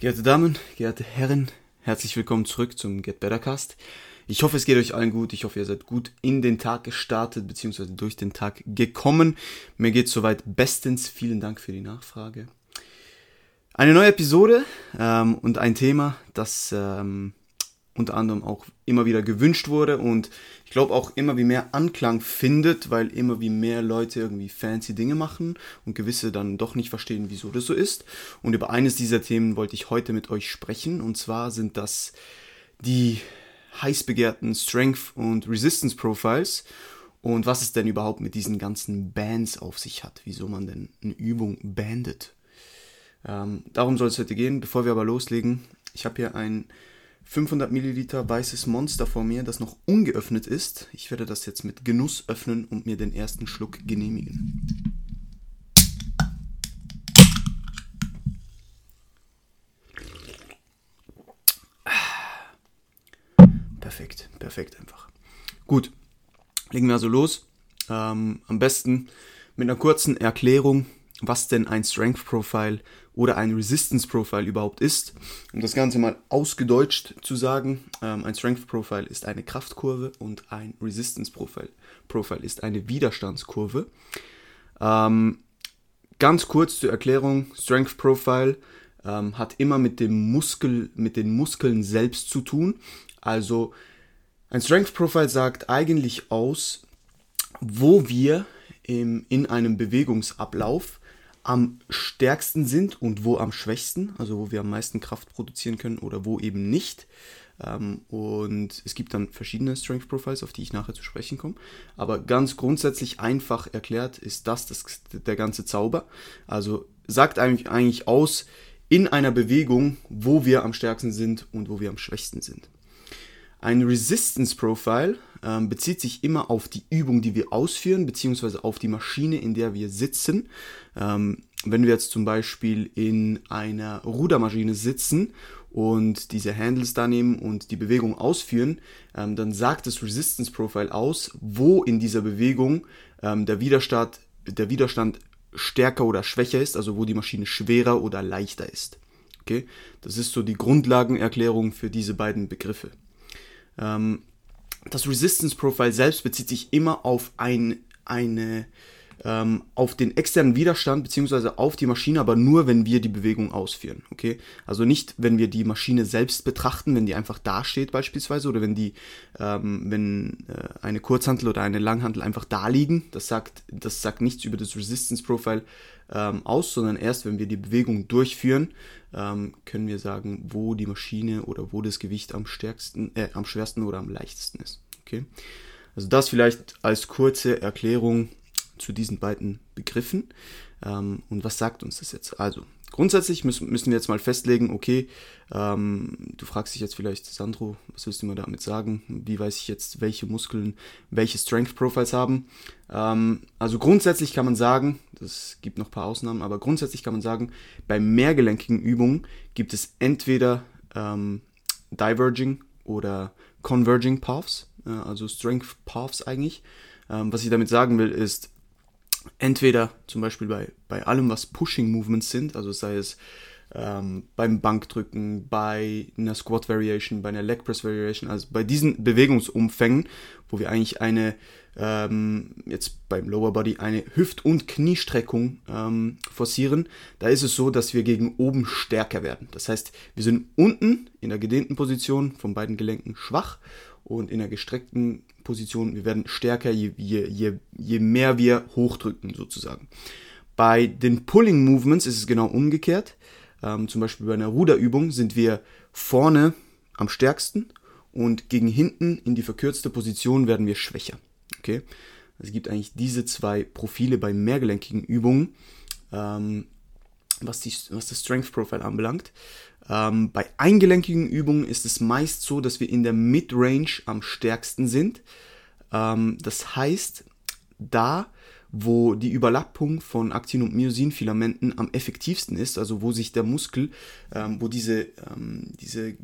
Geehrte Damen, geehrte Herren, herzlich willkommen zurück zum Get Better Cast. Ich hoffe, es geht euch allen gut. Ich hoffe, ihr seid gut in den Tag gestartet bzw. durch den Tag gekommen. Mir geht soweit bestens. Vielen Dank für die Nachfrage. Eine neue Episode ähm, und ein Thema, das ähm, unter anderem auch immer wieder gewünscht wurde und ich glaube auch immer wie mehr Anklang findet, weil immer wie mehr Leute irgendwie fancy Dinge machen und gewisse dann doch nicht verstehen, wieso das so ist. Und über eines dieser Themen wollte ich heute mit euch sprechen und zwar sind das die heiß begehrten Strength und Resistance Profiles und was es denn überhaupt mit diesen ganzen Bands auf sich hat, wieso man denn eine Übung bandet. Ähm, darum soll es heute gehen. Bevor wir aber loslegen, ich habe hier ein 500 Milliliter weißes Monster vor mir, das noch ungeöffnet ist. Ich werde das jetzt mit Genuss öffnen und mir den ersten Schluck genehmigen. Perfekt, perfekt einfach. Gut, legen wir also los. Ähm, am besten mit einer kurzen Erklärung, was denn ein Strength Profile oder ein Resistance Profile überhaupt ist. Um das Ganze mal ausgedeutscht zu sagen, ähm, ein Strength Profile ist eine Kraftkurve und ein Resistance Profile, Profile ist eine Widerstandskurve. Ähm, ganz kurz zur Erklärung, Strength Profile ähm, hat immer mit dem Muskel, mit den Muskeln selbst zu tun. Also ein Strength Profile sagt eigentlich aus, wo wir im, in einem Bewegungsablauf am stärksten sind und wo am schwächsten, also wo wir am meisten Kraft produzieren können oder wo eben nicht. Ähm, und es gibt dann verschiedene Strength Profiles, auf die ich nachher zu sprechen komme. Aber ganz grundsätzlich einfach erklärt ist das, das der ganze Zauber. Also sagt eigentlich, eigentlich aus in einer Bewegung, wo wir am stärksten sind und wo wir am schwächsten sind. Ein Resistance Profile ähm, bezieht sich immer auf die Übung, die wir ausführen, beziehungsweise auf die Maschine, in der wir sitzen. Ähm, wenn wir jetzt zum Beispiel in einer Rudermaschine sitzen und diese Handles da nehmen und die Bewegung ausführen, ähm, dann sagt das Resistance Profile aus, wo in dieser Bewegung ähm, der, Widerstand, der Widerstand stärker oder schwächer ist, also wo die Maschine schwerer oder leichter ist. Okay? Das ist so die Grundlagenerklärung für diese beiden Begriffe. Ähm, das Resistance Profile selbst bezieht sich immer auf ein, eine, ähm, auf den externen Widerstand beziehungsweise auf die Maschine, aber nur, wenn wir die Bewegung ausführen. Okay? Also nicht, wenn wir die Maschine selbst betrachten, wenn die einfach dasteht beispielsweise oder wenn die, ähm, wenn äh, eine Kurzhantel oder eine Langhantel einfach da liegen. Das sagt, das sagt nichts über das Resistance Profile ähm, aus, sondern erst, wenn wir die Bewegung durchführen, ähm, können wir sagen, wo die Maschine oder wo das Gewicht am stärksten, äh, am schwersten oder am leichtesten ist. Okay? Also das vielleicht als kurze Erklärung zu diesen beiden Begriffen. Ähm, und was sagt uns das jetzt? Also, grundsätzlich müssen, müssen wir jetzt mal festlegen, okay, ähm, du fragst dich jetzt vielleicht, Sandro, was willst du mir damit sagen? Wie weiß ich jetzt, welche Muskeln welche Strength Profiles haben? Ähm, also grundsätzlich kann man sagen, das gibt noch ein paar Ausnahmen, aber grundsätzlich kann man sagen, bei mehrgelenkigen Übungen gibt es entweder ähm, Diverging oder Converging Paths, äh, also Strength Paths eigentlich. Ähm, was ich damit sagen will, ist, entweder zum Beispiel bei, bei allem, was Pushing Movements sind, also sei es ähm, beim Bankdrücken, bei einer Squat Variation, bei einer Leg Press Variation, also bei diesen Bewegungsumfängen, wo wir eigentlich eine, ähm, jetzt beim Lower Body, eine Hüft- und Kniestreckung ähm, forcieren, da ist es so, dass wir gegen oben stärker werden. Das heißt, wir sind unten in der gedehnten Position von beiden Gelenken schwach und in der gestreckten Position, wir werden stärker, je, je, je, je mehr wir hochdrücken sozusagen. Bei den Pulling Movements ist es genau umgekehrt. Ähm, zum Beispiel bei einer Ruderübung sind wir vorne am stärksten und gegen hinten in die verkürzte Position werden wir schwächer. Okay? Es gibt eigentlich diese zwei Profile bei mehrgelenkigen Übungen, ähm, was, die, was das Strength Profile anbelangt. Ähm, bei eingelenkigen Übungen ist es meist so, dass wir in der Mid-Range am stärksten sind. Ähm, das heißt, da, wo die Überlappung von Aktin- und Myosinfilamenten am effektivsten ist, also wo sich der Muskel, ähm, wo diese, ähm, diese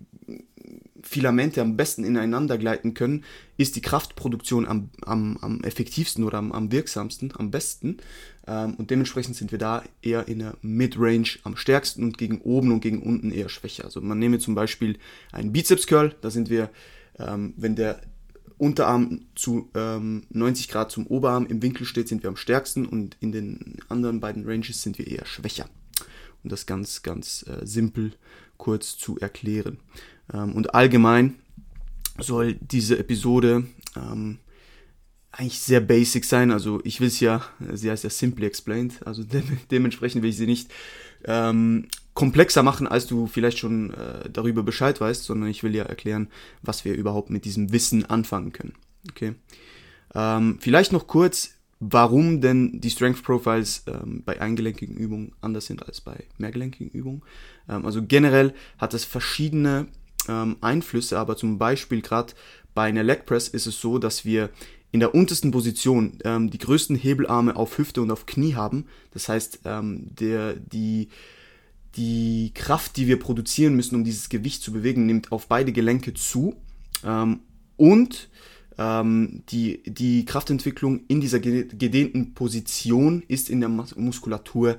Filamente am besten ineinander gleiten können, ist die Kraftproduktion am, am, am effektivsten oder am, am wirksamsten, am besten. Ähm, und dementsprechend sind wir da eher in der Mid-Range am stärksten und gegen oben und gegen unten eher schwächer. Also man nehme zum Beispiel einen Bizeps-Curl, da sind wir, ähm, wenn der Unterarm zu ähm, 90 Grad zum Oberarm im Winkel steht, sind wir am stärksten und in den anderen beiden Ranges sind wir eher schwächer. Um das ganz, ganz äh, simpel kurz zu erklären. Ähm, und allgemein soll diese Episode ähm, eigentlich sehr basic sein. Also ich will es ja, sie heißt ja Simply Explained, also de dementsprechend will ich sie nicht ähm, komplexer machen, als du vielleicht schon äh, darüber Bescheid weißt, sondern ich will ja erklären, was wir überhaupt mit diesem Wissen anfangen können. Okay. Ähm, vielleicht noch kurz, warum denn die Strength Profiles ähm, bei eingelenkigen Übungen anders sind als bei mehrgelenkigen Übungen. Ähm, also generell hat es verschiedene ähm, Einflüsse, aber zum Beispiel gerade bei einer Leg Press ist es so, dass wir in der untersten Position ähm, die größten Hebelarme auf Hüfte und auf Knie haben. Das heißt, ähm, der, die, die Kraft, die wir produzieren müssen, um dieses Gewicht zu bewegen, nimmt auf beide Gelenke zu. Ähm, und ähm, die, die Kraftentwicklung in dieser gedehnten Position ist in der Muskulatur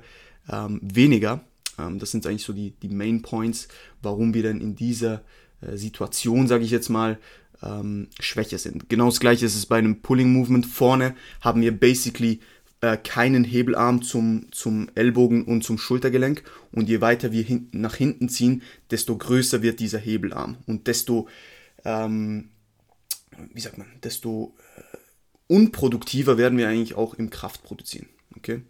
ähm, weniger. Ähm, das sind eigentlich so die, die Main Points, warum wir dann in dieser äh, Situation, sage ich jetzt mal, ähm, schwächer sind. Genau das gleiche ist es bei einem Pulling Movement. Vorne haben wir basically äh, keinen Hebelarm zum, zum Ellbogen und zum Schultergelenk und je weiter wir hin, nach hinten ziehen, desto größer wird dieser Hebelarm und desto, ähm, wie sagt man, desto äh, unproduktiver werden wir eigentlich auch im Kraft produzieren. Okay?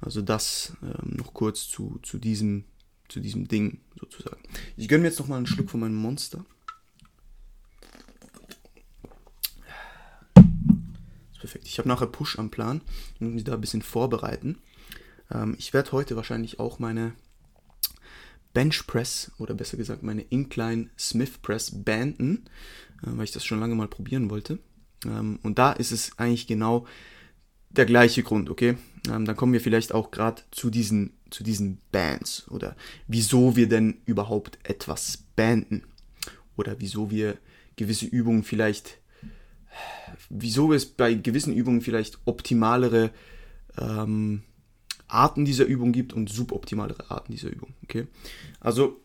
Also das ähm, noch kurz zu, zu, diesem, zu diesem Ding sozusagen. Ich gönne mir jetzt noch mal einen Schluck von meinem Monster. Perfekt. Ich habe nachher Push am Plan und mich da ein bisschen vorbereiten. Ähm, ich werde heute wahrscheinlich auch meine Bench Press oder besser gesagt meine Incline Smith Press banden, äh, weil ich das schon lange mal probieren wollte. Ähm, und da ist es eigentlich genau der gleiche Grund, okay? Ähm, dann kommen wir vielleicht auch gerade zu diesen, zu diesen Bands oder wieso wir denn überhaupt etwas banden oder wieso wir gewisse Übungen vielleicht wieso es bei gewissen Übungen vielleicht optimalere ähm, Arten dieser Übung gibt und suboptimalere Arten dieser Übung. Okay? Also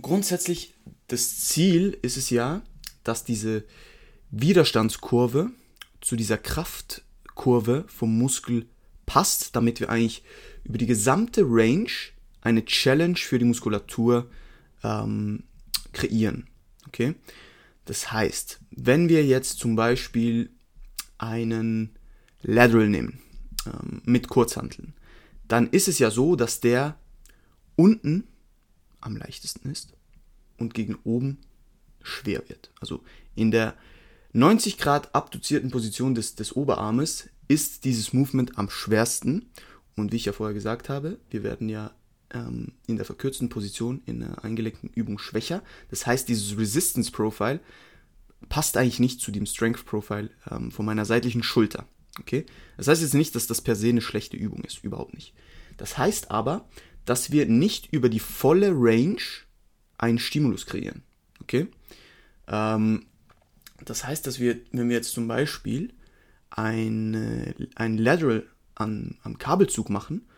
grundsätzlich das Ziel ist es ja, dass diese Widerstandskurve zu dieser Kraftkurve vom Muskel passt, damit wir eigentlich über die gesamte Range eine Challenge für die Muskulatur ähm, kreieren. Okay? Das heißt, wenn wir jetzt zum Beispiel einen Lateral nehmen ähm, mit Kurzhanteln, dann ist es ja so, dass der unten am leichtesten ist und gegen oben schwer wird. Also in der 90 Grad abduzierten Position des, des Oberarmes ist dieses Movement am schwersten. Und wie ich ja vorher gesagt habe, wir werden ja ähm, in der verkürzten Position in einer eingelenkten Übung schwächer. Das heißt, dieses Resistance Profile passt eigentlich nicht zu dem Strength Profile ähm, von meiner seitlichen Schulter. Okay? Das heißt jetzt nicht, dass das per se eine schlechte Übung ist, überhaupt nicht. Das heißt aber, dass wir nicht über die volle Range einen Stimulus kreieren. Okay? Ähm, das heißt, dass wir, wenn wir jetzt zum Beispiel ein Lateral an, am Kabelzug machen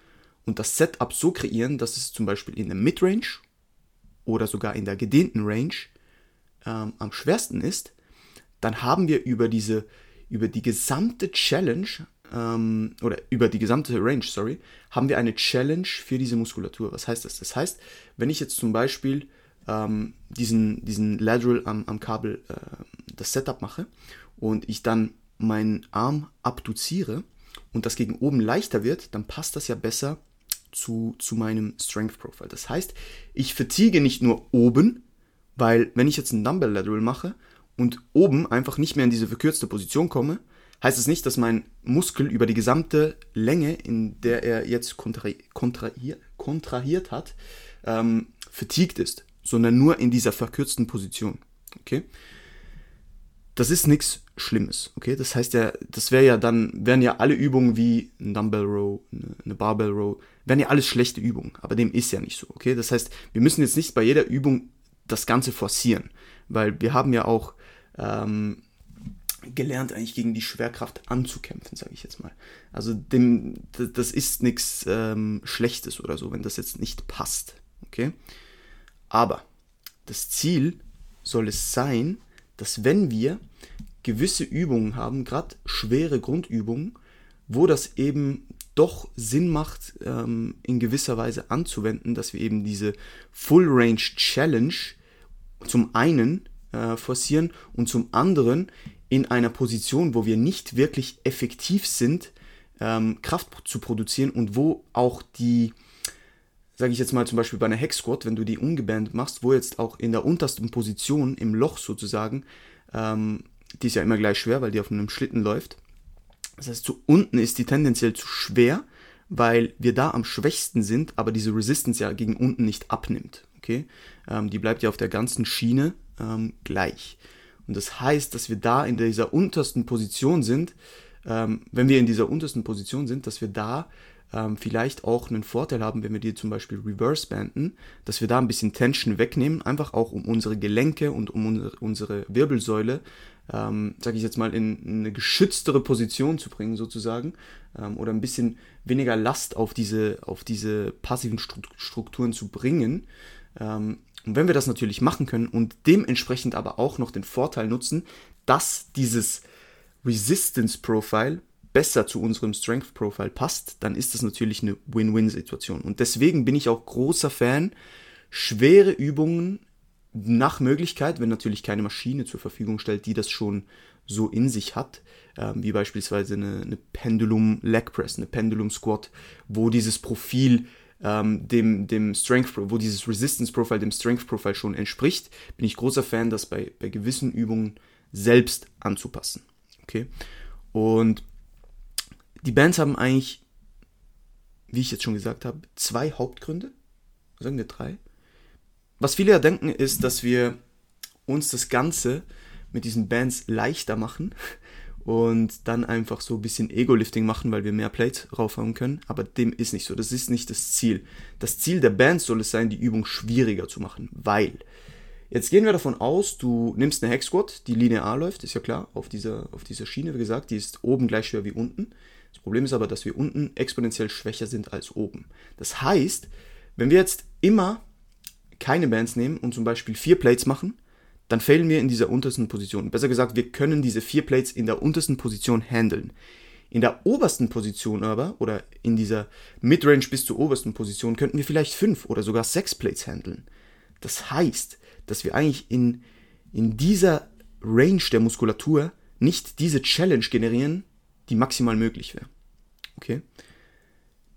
und das Setup so kreieren, dass es zum Beispiel in der Midrange oder sogar in der gedehnten Range ähm, am schwersten ist, dann haben wir über diese, über die gesamte Challenge ähm, oder über die gesamte Range, sorry, haben wir eine Challenge für diese Muskulatur. Was heißt das? Das heißt, wenn ich jetzt zum Beispiel ähm, diesen, diesen Lateral am, am Kabel äh, das Setup mache und ich dann meinen Arm abduziere und das gegen oben leichter wird, dann passt das ja besser zu, zu meinem Strength Profile. Das heißt, ich vertiege nicht nur oben, weil wenn ich jetzt einen Dumbbell Lateral mache und oben einfach nicht mehr in diese verkürzte Position komme, heißt es nicht, dass mein Muskel über die gesamte Länge, in der er jetzt kontrahi kontrahiert, kontrahiert hat, ähm, fatigued ist, sondern nur in dieser verkürzten Position. Okay? Das ist nichts Schlimmes, okay? Das heißt ja, das wäre ja dann, wären ja alle Übungen wie ein Dumbbell Row, eine Barbell Row, wären ja alles schlechte Übungen, aber dem ist ja nicht so, okay? Das heißt, wir müssen jetzt nicht bei jeder Übung das Ganze forcieren. Weil wir haben ja auch ähm, gelernt, eigentlich gegen die Schwerkraft anzukämpfen, sage ich jetzt mal. Also dem, das ist nichts ähm, Schlechtes oder so, wenn das jetzt nicht passt. Okay? Aber das Ziel soll es sein, dass wenn wir gewisse Übungen haben, gerade schwere Grundübungen, wo das eben doch Sinn macht, ähm, in gewisser Weise anzuwenden, dass wir eben diese Full Range Challenge zum einen äh, forcieren und zum anderen in einer Position, wo wir nicht wirklich effektiv sind, ähm, Kraft zu produzieren und wo auch die, sage ich jetzt mal zum Beispiel bei einer Hex Squat, wenn du die ungebannt machst, wo jetzt auch in der untersten Position im Loch sozusagen, ähm, die ist ja immer gleich schwer, weil die auf einem Schlitten läuft. Das heißt, zu unten ist die tendenziell zu schwer, weil wir da am schwächsten sind, aber diese Resistance ja gegen unten nicht abnimmt. Okay, ähm, die bleibt ja auf der ganzen Schiene ähm, gleich. Und das heißt, dass wir da in dieser untersten Position sind, ähm, wenn wir in dieser untersten Position sind, dass wir da ähm, vielleicht auch einen Vorteil haben, wenn wir die zum Beispiel reverse banden, dass wir da ein bisschen Tension wegnehmen, einfach auch um unsere Gelenke und um unsere, unsere Wirbelsäule, ähm, sage ich jetzt mal, in eine geschütztere Position zu bringen sozusagen ähm, oder ein bisschen weniger Last auf diese, auf diese passiven Strukturen zu bringen. Ähm, und wenn wir das natürlich machen können und dementsprechend aber auch noch den Vorteil nutzen, dass dieses Resistance Profile besser zu unserem Strength Profile passt, dann ist das natürlich eine Win-Win-Situation. Und deswegen bin ich auch großer Fan, schwere Übungen nach Möglichkeit, wenn natürlich keine Maschine zur Verfügung stellt, die das schon so in sich hat, äh, wie beispielsweise eine, eine Pendulum Leg Press, eine Pendulum Squat, wo dieses Profil ähm, dem, dem Strength, wo dieses Resistance Profile dem Strength Profile schon entspricht, bin ich großer Fan, das bei, bei gewissen Übungen selbst anzupassen. Okay? Und die Bands haben eigentlich, wie ich jetzt schon gesagt habe, zwei Hauptgründe. Sagen wir drei. Was viele ja denken, ist, dass wir uns das Ganze mit diesen Bands leichter machen und dann einfach so ein bisschen Ego-Lifting machen, weil wir mehr Plates raufhauen können. Aber dem ist nicht so. Das ist nicht das Ziel. Das Ziel der Band soll es sein, die Übung schwieriger zu machen, weil jetzt gehen wir davon aus, du nimmst eine Hex Squat, die linear läuft, ist ja klar, auf dieser, auf dieser Schiene, wie gesagt, die ist oben gleich schwer wie unten. Das Problem ist aber, dass wir unten exponentiell schwächer sind als oben. Das heißt, wenn wir jetzt immer keine Bands nehmen und zum Beispiel vier Plates machen, dann fehlen wir in dieser untersten Position. Besser gesagt, wir können diese vier Plates in der untersten Position handeln. In der obersten Position aber, oder in dieser Midrange bis zur obersten Position, könnten wir vielleicht fünf oder sogar sechs Plates handeln. Das heißt, dass wir eigentlich in, in dieser Range der Muskulatur nicht diese Challenge generieren, die maximal möglich wäre. Okay?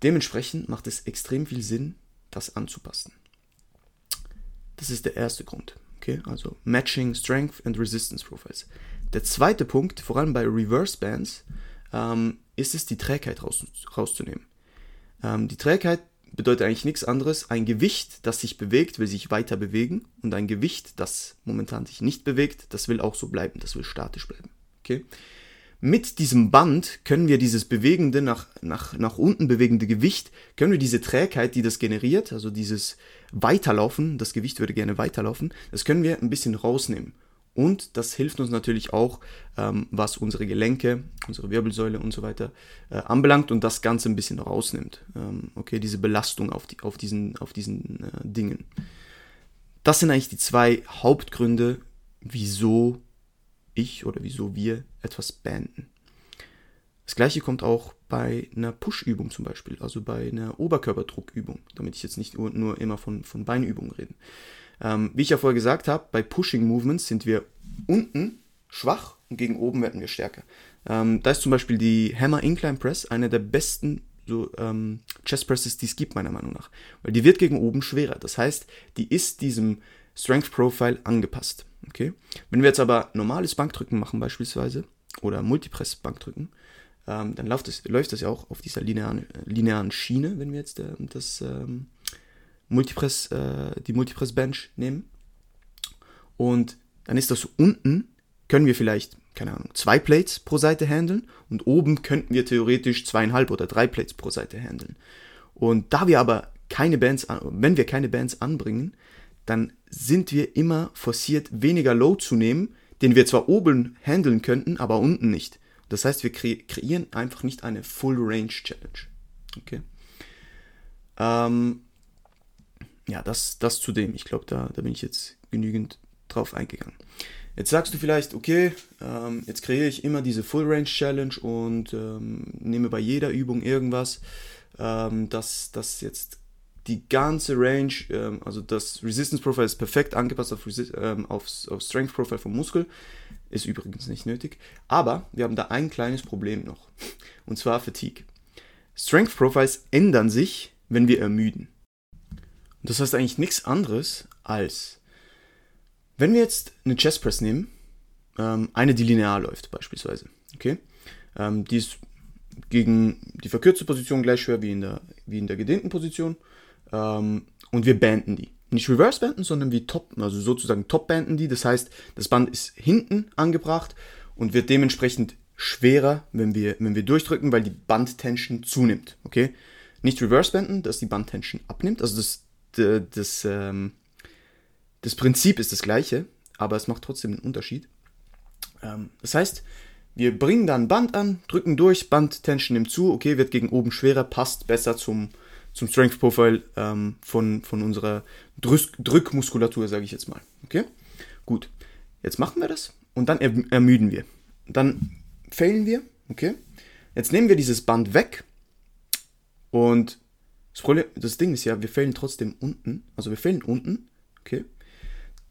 Dementsprechend macht es extrem viel Sinn, das anzupassen. Das ist der erste Grund. Okay, also Matching Strength and Resistance Profiles. Der zweite Punkt, vor allem bei Reverse Bands, ähm, ist es, die Trägheit raus, rauszunehmen. Ähm, die Trägheit bedeutet eigentlich nichts anderes. Ein Gewicht, das sich bewegt, will sich weiter bewegen und ein Gewicht, das momentan sich nicht bewegt, das will auch so bleiben, das will statisch bleiben. Okay? Mit diesem Band können wir dieses bewegende, nach, nach, nach unten bewegende Gewicht, können wir diese Trägheit, die das generiert, also dieses Weiterlaufen, das Gewicht würde gerne weiterlaufen, das können wir ein bisschen rausnehmen. Und das hilft uns natürlich auch, ähm, was unsere Gelenke, unsere Wirbelsäule und so weiter äh, anbelangt und das Ganze ein bisschen rausnimmt. Ähm, okay, diese Belastung auf, die, auf diesen, auf diesen äh, Dingen. Das sind eigentlich die zwei Hauptgründe, wieso ich oder wieso wir etwas beenden. Das gleiche kommt auch bei einer Push-Übung zum Beispiel, also bei einer Oberkörperdruckübung, damit ich jetzt nicht nur, immer von, von Beinübungen rede. Ähm, wie ich ja vorher gesagt habe, bei Pushing Movements sind wir unten schwach und gegen oben werden wir stärker. Ähm, da ist zum Beispiel die Hammer Incline Press eine der besten so, ähm, Chest Presses, die es gibt, meiner Meinung nach. Weil die wird gegen oben schwerer. Das heißt, die ist diesem Strength Profile angepasst. Okay? Wenn wir jetzt aber normales Bankdrücken machen beispielsweise oder Multipress Bankdrücken, ähm, dann läuft das, läuft das ja auch auf dieser linearen, linearen Schiene, wenn wir jetzt äh, das ähm, Multipress, äh, die Multipress Bench nehmen. Und dann ist das unten, können wir vielleicht, keine Ahnung, zwei Plates pro Seite handeln und oben könnten wir theoretisch zweieinhalb oder drei Plates pro Seite handeln. Und da wir aber keine Bands, wenn wir keine Bands anbringen, dann sind wir immer forciert, weniger Load zu nehmen, den wir zwar oben handeln könnten, aber unten nicht. Das heißt, wir kre kreieren einfach nicht eine Full Range Challenge. Okay. Ähm, ja, das, das zu dem. Ich glaube, da, da bin ich jetzt genügend drauf eingegangen. Jetzt sagst du vielleicht, okay, ähm, jetzt kreiere ich immer diese Full Range Challenge und ähm, nehme bei jeder Übung irgendwas, ähm, das, das jetzt die ganze Range, ähm, also das Resistance Profile ist perfekt angepasst auf, ähm, auf, auf Strength Profile vom Muskel, ist übrigens nicht nötig, aber wir haben da ein kleines Problem noch, und zwar Fatigue. Strength Profiles ändern sich, wenn wir ermüden. Und das heißt eigentlich nichts anderes als wenn wir jetzt eine Chest Press nehmen, ähm, eine, die linear läuft beispielsweise, okay, ähm, die ist gegen die verkürzte Position gleich schwer wie in der, wie in der gedehnten Position ähm, und wir banden die. Nicht reverse banden, sondern wie top, also sozusagen top banden die. Das heißt, das Band ist hinten angebracht und wird dementsprechend schwerer, wenn wir, wenn wir durchdrücken, weil die Bandtension zunimmt. Okay? Nicht reverse banden, dass die Bandtension abnimmt. Also das, das, das ähm, das Prinzip ist das gleiche, aber es macht trotzdem einen Unterschied. Ähm, das heißt, wir bringen dann Band an, drücken durch, Band-Tension nimmt zu, okay, wird gegen oben schwerer, passt besser zum, zum Strength Profile ähm, von, von unserer Drück Drückmuskulatur, sage ich jetzt mal. Okay? Gut. Jetzt machen wir das und dann er ermüden wir. Dann failen wir, okay? Jetzt nehmen wir dieses Band weg und das, Problem, das Ding ist ja, wir failen trotzdem unten, also wir failen unten, okay?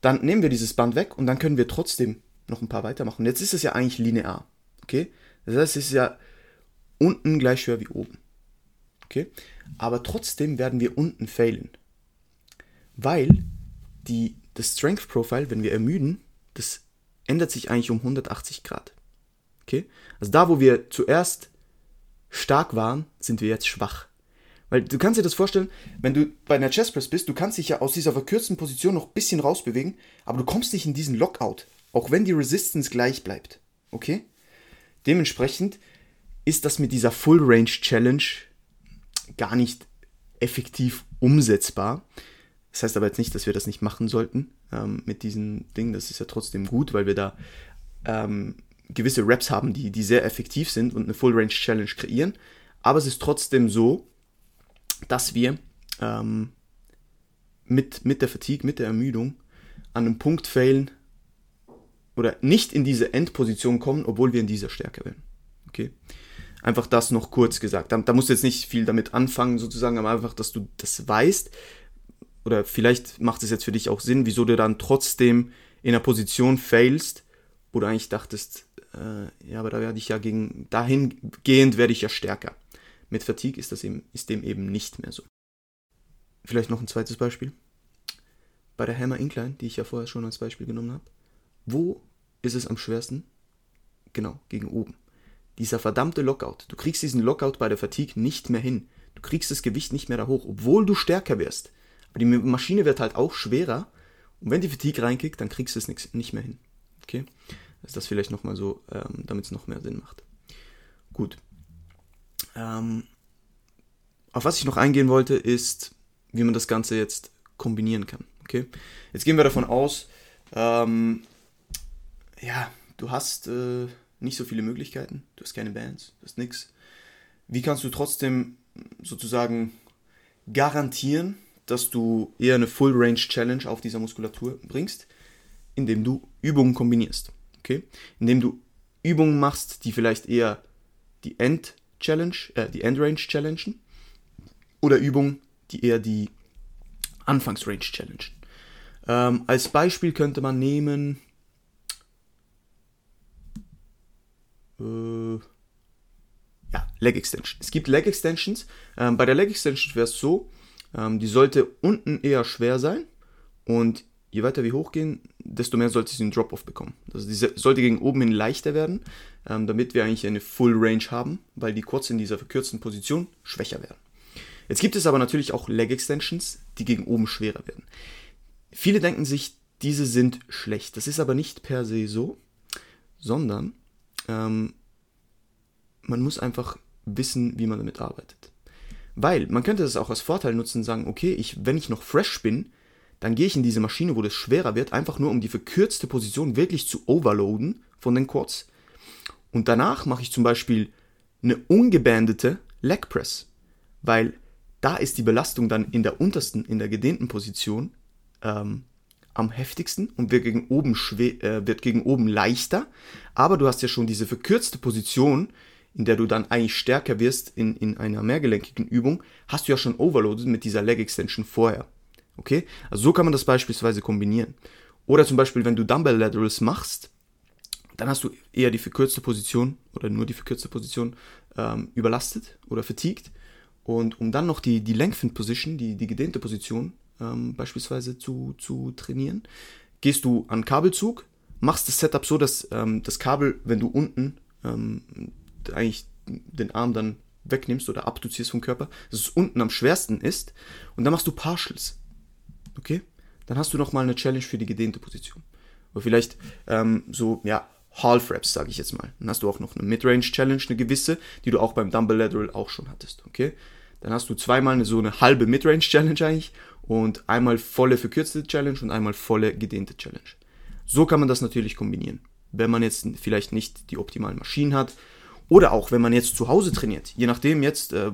Dann nehmen wir dieses Band weg und dann können wir trotzdem noch ein paar weitermachen. Jetzt ist es ja eigentlich linear. Okay? Das heißt, es ist ja unten gleich schwer wie oben. Okay? Aber trotzdem werden wir unten failen. Weil die, das Strength Profile, wenn wir ermüden, das ändert sich eigentlich um 180 Grad. Okay? Also da, wo wir zuerst stark waren, sind wir jetzt schwach. Weil du kannst dir das vorstellen, wenn du bei einer Chest Press bist, du kannst dich ja aus dieser verkürzten Position noch ein bisschen rausbewegen, aber du kommst nicht in diesen Lockout, auch wenn die Resistance gleich bleibt. Okay? Dementsprechend ist das mit dieser Full Range Challenge gar nicht effektiv umsetzbar. Das heißt aber jetzt nicht, dass wir das nicht machen sollten ähm, mit diesen Dingen. Das ist ja trotzdem gut, weil wir da ähm, gewisse Reps haben, die, die sehr effektiv sind und eine Full Range Challenge kreieren. Aber es ist trotzdem so, dass wir ähm, mit, mit der Fatigue, mit der Ermüdung an einem Punkt failen oder nicht in diese Endposition kommen, obwohl wir in dieser Stärke werden. Okay? Einfach das noch kurz gesagt. Da, da musst du jetzt nicht viel damit anfangen, sozusagen, aber einfach, dass du das weißt. Oder vielleicht macht es jetzt für dich auch Sinn, wieso du dann trotzdem in einer Position failst, wo du eigentlich dachtest, äh, ja, aber da werde ich ja gegen, dahingehend werde ich ja stärker. Mit Fatigue ist, das eben, ist dem eben nicht mehr so. Vielleicht noch ein zweites Beispiel. Bei der Hammer Incline, die ich ja vorher schon als Beispiel genommen habe. Wo ist es am schwersten? Genau, gegen oben. Dieser verdammte Lockout. Du kriegst diesen Lockout bei der Fatigue nicht mehr hin. Du kriegst das Gewicht nicht mehr da hoch, obwohl du stärker wirst. Aber die Maschine wird halt auch schwerer. Und wenn die Fatigue reinkickt, dann kriegst du es nicht mehr hin. Okay? Ist das vielleicht nochmal so, ähm, damit es noch mehr Sinn macht. Gut. Ähm, auf was ich noch eingehen wollte, ist, wie man das Ganze jetzt kombinieren kann. Okay? Jetzt gehen wir davon aus, ähm, ja, du hast äh, nicht so viele Möglichkeiten, du hast keine Bands, du hast nichts. Wie kannst du trotzdem sozusagen garantieren, dass du eher eine Full Range Challenge auf dieser Muskulatur bringst, indem du Übungen kombinierst. Okay? Indem du Übungen machst, die vielleicht eher die End Challenge, äh, die Endrange challengen oder Übungen, die eher die Anfangsrange challengen. Ähm, als Beispiel könnte man nehmen äh, ja, Leg Extension. Es gibt Leg Extensions. Ähm, bei der Leg Extension wäre es so, ähm, die sollte unten eher schwer sein und je weiter wir hochgehen, desto mehr sollte sie einen Drop-Off bekommen. Also die sollte gegen oben hin leichter werden, ähm, damit wir eigentlich eine Full Range haben, weil die Quads in dieser verkürzten Position schwächer werden. Jetzt gibt es aber natürlich auch Leg Extensions, die gegen oben schwerer werden. Viele denken sich, diese sind schlecht. Das ist aber nicht per se so, sondern ähm, man muss einfach wissen, wie man damit arbeitet. Weil man könnte das auch als Vorteil nutzen sagen, okay, ich, wenn ich noch fresh bin, dann gehe ich in diese Maschine, wo das schwerer wird, einfach nur um die verkürzte Position wirklich zu overloaden von den Quads. Und danach mache ich zum Beispiel eine ungebandete Leg Press, weil da ist die Belastung dann in der untersten, in der gedehnten Position ähm, am heftigsten und wird gegen, oben schwer, äh, wird gegen oben leichter. Aber du hast ja schon diese verkürzte Position, in der du dann eigentlich stärker wirst in, in einer mehrgelenkigen Übung, hast du ja schon overloaded mit dieser Leg Extension vorher. Okay? Also so kann man das beispielsweise kombinieren. Oder zum Beispiel, wenn du Dumbbell Laterals machst, dann hast du eher die verkürzte Position oder nur die verkürzte Position ähm, überlastet oder fatigued. Und um dann noch die, die Lengthened Position, die, die gedehnte Position ähm, beispielsweise zu, zu trainieren, gehst du an Kabelzug, machst das Setup so, dass ähm, das Kabel, wenn du unten ähm, eigentlich den Arm dann wegnimmst oder abduzierst vom Körper, dass es unten am schwersten ist und dann machst du Partials. Okay? Dann hast du nochmal eine Challenge für die gedehnte Position. Oder vielleicht ähm, so, ja, Half Reps, sage ich jetzt mal. Dann hast du auch noch eine Midrange Challenge, eine gewisse, die du auch beim Dumbbell Lateral auch schon hattest. Okay? Dann hast du zweimal eine, so eine halbe Midrange Challenge eigentlich und einmal volle verkürzte Challenge und einmal volle gedehnte Challenge. So kann man das natürlich kombinieren. Wenn man jetzt vielleicht nicht die optimalen Maschinen hat, oder auch, wenn man jetzt zu Hause trainiert, je nachdem jetzt, äh,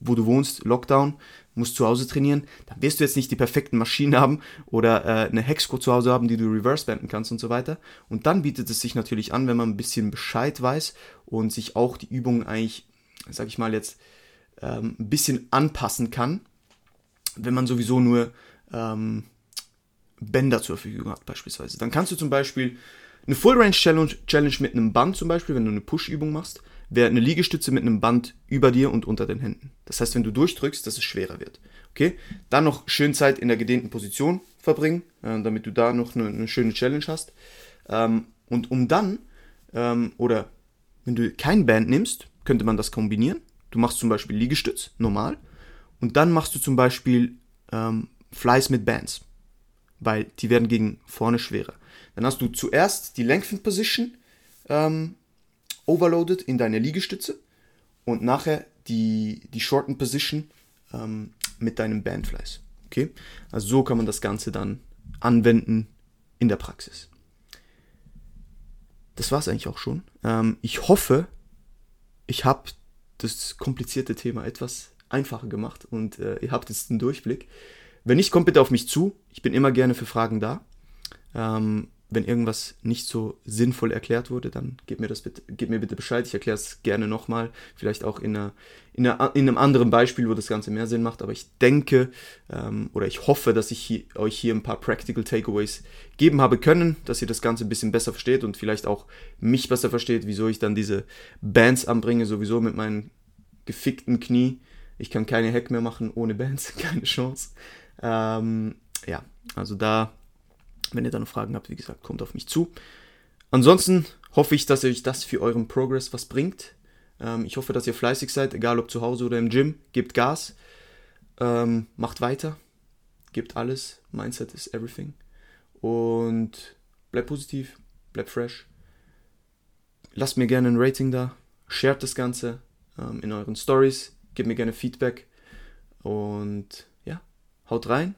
wo du wohnst, Lockdown, musst zu Hause trainieren, dann wirst du jetzt nicht die perfekten Maschinen haben oder äh, eine Hexco zu Hause haben, die du reverse banden kannst und so weiter. Und dann bietet es sich natürlich an, wenn man ein bisschen Bescheid weiß und sich auch die Übungen eigentlich, sag ich mal jetzt, ähm, ein bisschen anpassen kann, wenn man sowieso nur ähm, Bänder zur Verfügung hat beispielsweise. Dann kannst du zum Beispiel eine Full Range Challenge, Challenge mit einem Band zum Beispiel, wenn du eine Push-Übung machst, wäre eine Liegestütze mit einem Band über dir und unter den Händen. Das heißt, wenn du durchdrückst, dass es schwerer wird. Okay? Dann noch schön Zeit in der gedehnten Position verbringen, äh, damit du da noch eine, eine schöne Challenge hast. Ähm, und um dann, ähm, oder wenn du kein Band nimmst, könnte man das kombinieren. Du machst zum Beispiel Liegestütz, normal, und dann machst du zum Beispiel ähm, Flies mit Bands, weil die werden gegen vorne schwerer. Dann hast du zuerst die Lengthened Position ähm, overloaded in deine Liegestütze und nachher die, die Shortened Position ähm, mit deinem Bandflies. Okay? Also so kann man das Ganze dann anwenden in der Praxis. Das war es eigentlich auch schon. Ähm, ich hoffe, ich habe das komplizierte Thema etwas einfacher gemacht und äh, ihr habt jetzt einen Durchblick. Wenn nicht, kommt bitte auf mich zu. Ich bin immer gerne für Fragen da. Ähm, wenn irgendwas nicht so sinnvoll erklärt wurde, dann gib mir das bitte, gib mir bitte Bescheid. Ich erkläre es gerne nochmal, vielleicht auch in, einer, in, einer, in einem anderen Beispiel, wo das Ganze mehr Sinn macht. Aber ich denke ähm, oder ich hoffe, dass ich hier, euch hier ein paar Practical Takeaways geben habe können, dass ihr das Ganze ein bisschen besser versteht und vielleicht auch mich besser versteht, wieso ich dann diese Bands anbringe, sowieso mit meinen gefickten Knie. Ich kann keine Hack mehr machen ohne Bands, keine Chance. Ähm, ja, also da wenn ihr dann Fragen habt, wie gesagt, kommt auf mich zu. Ansonsten hoffe ich, dass euch das für euren Progress was bringt. Ähm, ich hoffe, dass ihr fleißig seid, egal ob zu Hause oder im Gym. Gebt Gas, ähm, macht weiter, gebt alles. Mindset is everything. Und bleibt positiv, bleibt fresh. Lasst mir gerne ein Rating da, shared das Ganze ähm, in euren Stories, gebt mir gerne Feedback. Und ja, haut rein.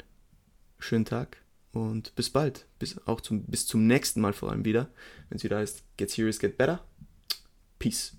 Schönen Tag. Und bis bald. Bis auch zum, bis zum nächsten Mal vor allem wieder. Wenn es wieder heißt, Get Serious, Get Better. Peace.